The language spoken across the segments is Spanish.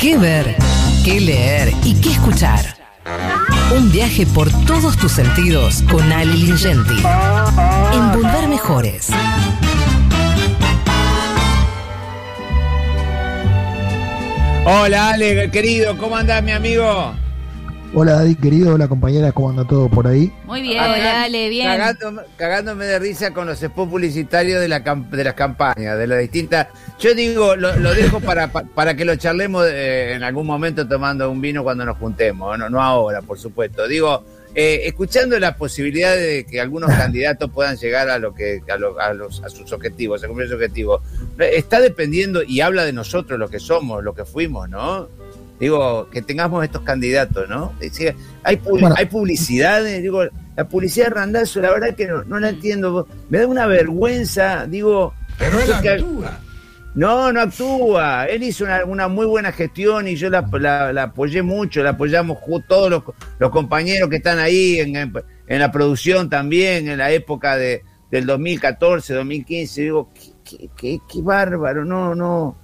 qué ver, qué leer y qué escuchar. Un viaje por todos tus sentidos con Ali Lingenti. En Volver Mejores. Hola Ale, querido, ¿cómo andás mi amigo? Hola Daddy, querido, hola compañera, ¿cómo anda todo por ahí? Muy bien, Acá, hola, Ale, bien. Cagándome, cagándome de risa con los spots publicitarios de, la, de las campañas, de las distintas. Yo digo, lo, lo dejo para, pa- para que lo charlemos eh, en algún momento tomando un vino cuando nos juntemos, no, no ahora, por supuesto. Digo, eh, escuchando la posibilidad de que algunos candidatos puedan llegar a lo que a, lo- a los, a sus objetivos, a cumplir sus objetivos, eh, está dependiendo y habla de nosotros, lo que somos, lo que fuimos, ¿no? Digo, que tengamos estos candidatos, ¿no? Decir, hay, pu- Bueno. hay publicidades, digo, la publicidad de Randazzo, la verdad que no, no la entiendo. Me da una vergüenza, digo. Pero él actúa. No, no actúa. Él hizo una, una muy buena gestión y yo la, la- la apoyé mucho, la apoyamos todos los, los compañeros que están ahí en, en- en la producción también, en la época de, del 2014, 2015. Digo, qué, qué- qué- qué bárbaro, no, no.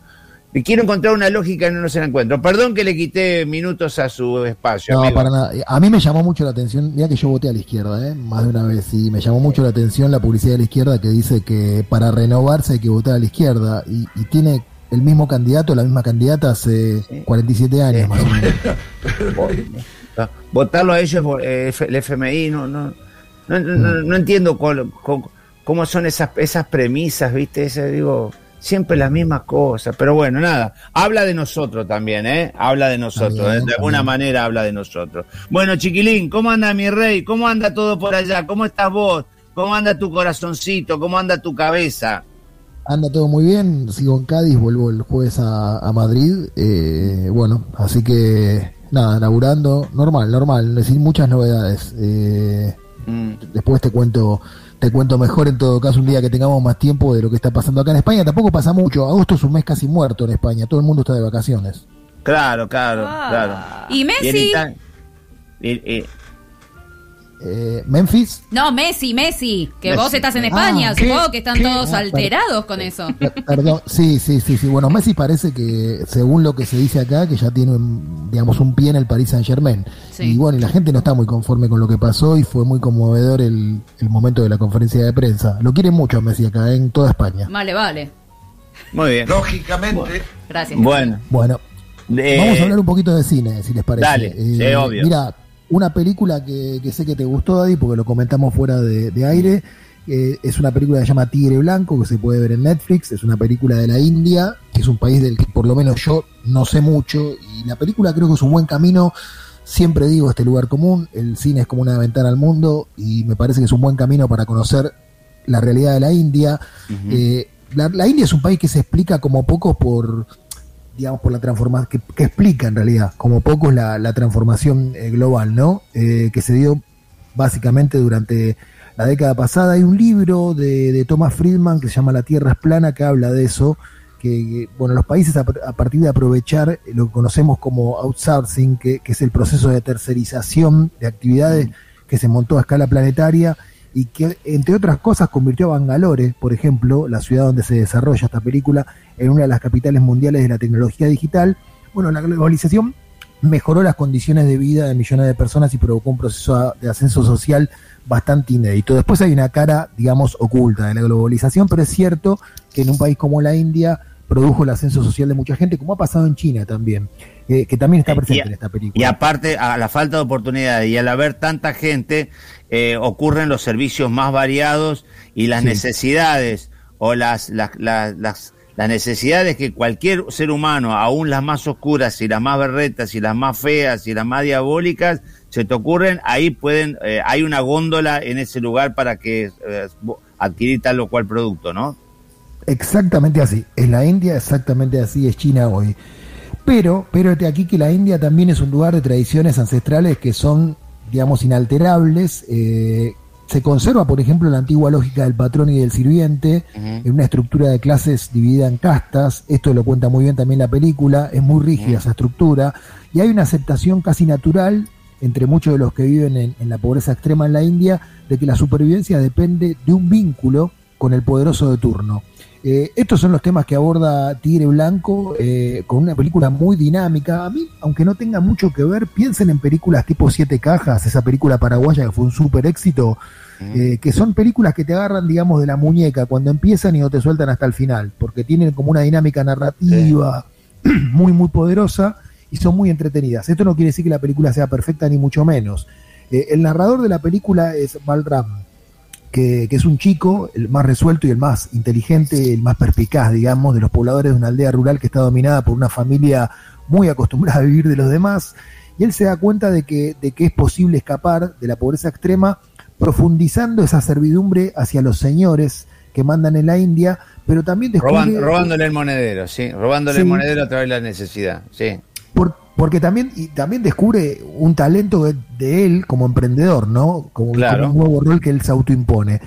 Y quiero encontrar una lógica y no se la encuentro. Perdón que le quité minutos a su espacio. No, amigo. para nada. A mí me llamó mucho la atención, mira que yo voté a la izquierda, ¿eh? más de una vez, y me llamó mucho la atención la publicidad de la izquierda que dice que para renovarse hay que votar a la izquierda, y, y tiene el mismo candidato, la misma candidata hace Sí. 47 años Sí. más o menos. Votarlo a ellos, eh, el FMI, no, no, no, no- no entiendo cómo, cómo son esas, esas premisas, ¿viste? Ese, digo, siempre las mismas cosas. Pero bueno, nada, habla de nosotros también, ¿eh? Habla de nosotros, ¿eh? de alguna manera habla de nosotros. Bueno, chiquilín, ¿cómo anda mi rey? ¿Cómo anda todo por allá? ¿Cómo estás vos? ¿Cómo anda tu corazoncito? ¿Cómo anda tu cabeza? Anda todo muy bien, sigo en Cádiz, vuelvo el jueves a, a Madrid, eh, bueno, así que nada, laburando, normal, normal, sin muchas novedades. Eh, Mm. después te cuento te cuento mejor en todo caso un día que tengamos más tiempo de lo que está pasando acá en España. Tampoco pasa mucho. Agosto es un mes casi muerto en España. Todo el mundo está de vacaciones. Claro, claro, Ah. claro. ¿Y en Messi? Y- Eh, Memphis, No, Messi, Messi, que Messi. vos estás en Ah, España, ¿qué? supongo que están ¿Qué? todos Ah, alterados con eso. per- perdón, sí, sí, sí, sí. Bueno, Messi parece que, según lo que se dice acá, que ya tiene, un, digamos, un pie en el Paris Saint Germain. Sí. Y bueno, y la gente no está muy conforme con lo que pasó y fue muy conmovedor el, el momento de la conferencia de prensa. Lo quieren mucho a Messi acá, en toda España. Vale, vale. muy bien. Lógicamente, Gracias. Bueno. Bueno, eh, Vamos a hablar un poquito de cine, si les parece. dale, sí, obvio. Mira, una película que, que sé que te gustó, Daddy, porque lo comentamos fuera de, de aire. eh, es una película que se llama Tigre Blanco, que se puede ver en Netflix. Es una película de la India, que es un país del que por lo menos yo no sé mucho. Y la película creo que es un buen camino. Siempre digo este lugar común. El cine es como una ventana al mundo y me parece que es un buen camino para conocer la realidad de la India. Eh, la, la India es un país que se explica como poco por, digamos, por la transformación, que, que explica en realidad como poco la, la transformación eh, global, ¿no? Eh, que se dio básicamente durante la década pasada. Hay un libro de, de Thomas Friedman que se llama La Tierra es plana que habla de eso, que, que, bueno, los países a, a partir de aprovechar lo que conocemos como outsourcing, que, que es el proceso de tercerización de actividades que se montó a escala planetaria y que, entre otras cosas, convirtió a Bangalore, por ejemplo, la ciudad donde se desarrolla esta película, en una de las capitales mundiales de la tecnología digital. Bueno, la globalización mejoró las condiciones de vida de millones de personas y provocó un proceso de ascenso social bastante inédito. Después hay una cara, digamos, oculta de la globalización, pero es cierto que en un país como la India produjo el ascenso social de mucha gente, como ha pasado en China también, eh, que también está presente Y- en esta película. Y aparte, a la falta de oportunidades y al haber tanta gente, eh, ocurren los servicios más variados y las Sí. necesidades o las, las, las, las, las necesidades que cualquier ser humano, aún las más oscuras y las más berretas y las más feas y las más diabólicas, se te ocurren, ahí pueden, eh, hay una góndola en ese lugar para que eh, adquirir tal o cual producto, ¿no? Exactamente así. En la India exactamente así es China hoy. Pero, pero este aquí que la India también es un lugar de tradiciones ancestrales que son, digamos, inalterables. Eh, se conserva, por ejemplo, la antigua lógica del patrón y del sirviente, en una estructura de clases dividida en castas. Esto lo cuenta muy bien también la película. Es muy rígida esa estructura. Y hay una aceptación casi natural entre muchos de los que viven en, en la pobreza extrema en la India, de que la supervivencia depende de un vínculo con el poderoso de turno. Eh, estos son los temas que aborda Tigre Blanco eh, con una película muy dinámica. A mí, aunque no tenga mucho que ver, piensen en películas tipo Siete Cajas, esa película paraguaya que fue un súper éxito, eh, que son películas que te agarran, digamos, de la muñeca cuando empiezan y no te sueltan hasta el final, porque tienen como una dinámica narrativa muy, muy poderosa y son muy entretenidas. Esto no quiere decir que la película sea perfecta ni mucho menos. El narrador de la película es Balram, que, que, es un chico, el más resuelto y el más inteligente, el más perspicaz, digamos, de los pobladores de una aldea rural que está dominada por una familia muy acostumbrada a vivir de los demás. Y él se da cuenta de que, de que es posible escapar de la pobreza extrema profundizando esa servidumbre hacia los señores que mandan en la India, pero también descubre... Robando, robándole el monedero, sí, robándole sí. el monedero a través de la necesidad, sí. Por, porque también, y también descubre un talento de, de él como emprendedor, ¿no? Como, claro. como, un nuevo rol que él se autoimpone.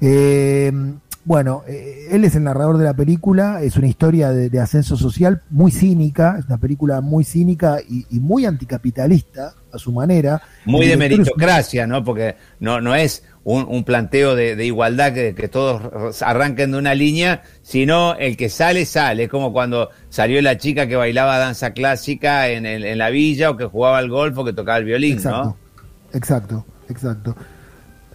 Eh, bueno, eh, él es el narrador de la película, es una historia de, de, ascenso social muy cínica, es una película muy cínica y, y muy anticapitalista a su manera. Muy de meritocracia, ¿no? Porque no, no es un, un planteo de, de igualdad que, que, todos arranquen de una línea, sino el que sale, sale. Es como cuando salió la chica que bailaba danza clásica en, el, en la villa o que jugaba al golf o que tocaba el violín, exacto, ¿no? Exacto, exacto.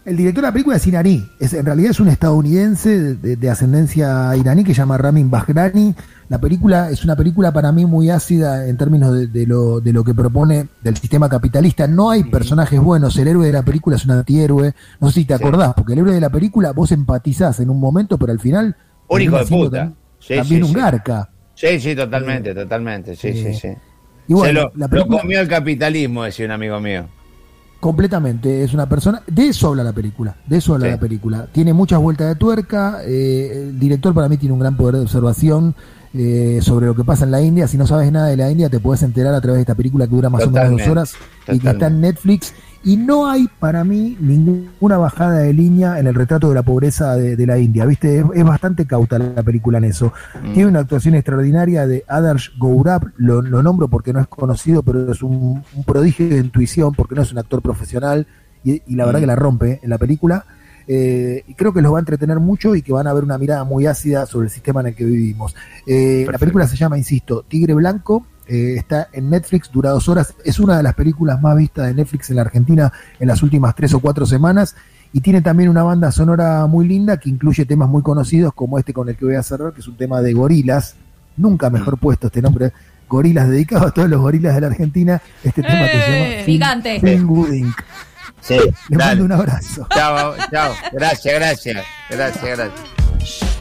El director de la película es iraní, es, en realidad es un estadounidense de, de, de, ascendencia iraní que se llama Ramin Bahrani. La película es una película para mí muy ácida en términos de, de, lo, de lo que propone del sistema capitalista. No hay personajes buenos, el héroe de la película es un antihéroe. No sé si te acordás, porque el héroe de la película vos empatizás en un momento, pero al final. Un hijo de puta. También, sí, también sí, un garca. Sí, sí, totalmente, totalmente. Sí, sí, sí. Y bueno, lo, la película... lo comió el capitalismo, decía un amigo mío. Completamente, es una persona, de eso habla la película, de eso habla sí. la película. Tiene muchas vueltas de tuerca, eh, el director para mí tiene un gran poder de observación eh, sobre lo que pasa en la India. Si no sabes nada de la India, te puedes enterar a través de esta película que dura más Totalmente. o menos dos horas Totalmente. y que está en Netflix. Y no hay para mí ninguna bajada de línea en el retrato de la pobreza de, de la India, ¿viste? Es, es, bastante cauta la película en eso. Mm. Tiene una actuación extraordinaria de Adarsh Gourab, lo, lo, nombro porque no es conocido, pero es un, un, prodigio de intuición porque no es un actor profesional y, y la verdad mm. que la rompe en la película. Eh, y creo que los va a entretener mucho y que van a ver una mirada muy ácida sobre el sistema en el que vivimos. Eh, la película se llama, insisto, Tigre Blanco, eh, está en Netflix, dura dos horas, es una de las películas más vistas de Netflix en la Argentina en las últimas tres o cuatro semanas y tiene también una banda sonora muy linda que incluye temas muy conocidos como este con el que voy a cerrar, que es un tema de gorilas, nunca mejor mm. puesto este nombre, gorilas dedicado a todos los gorilas de la Argentina, este tema que se llama Eh, Gigante. Fin Sí, Le mando un abrazo. Chao, chao. Gracias, gracias. Gracias, gracias.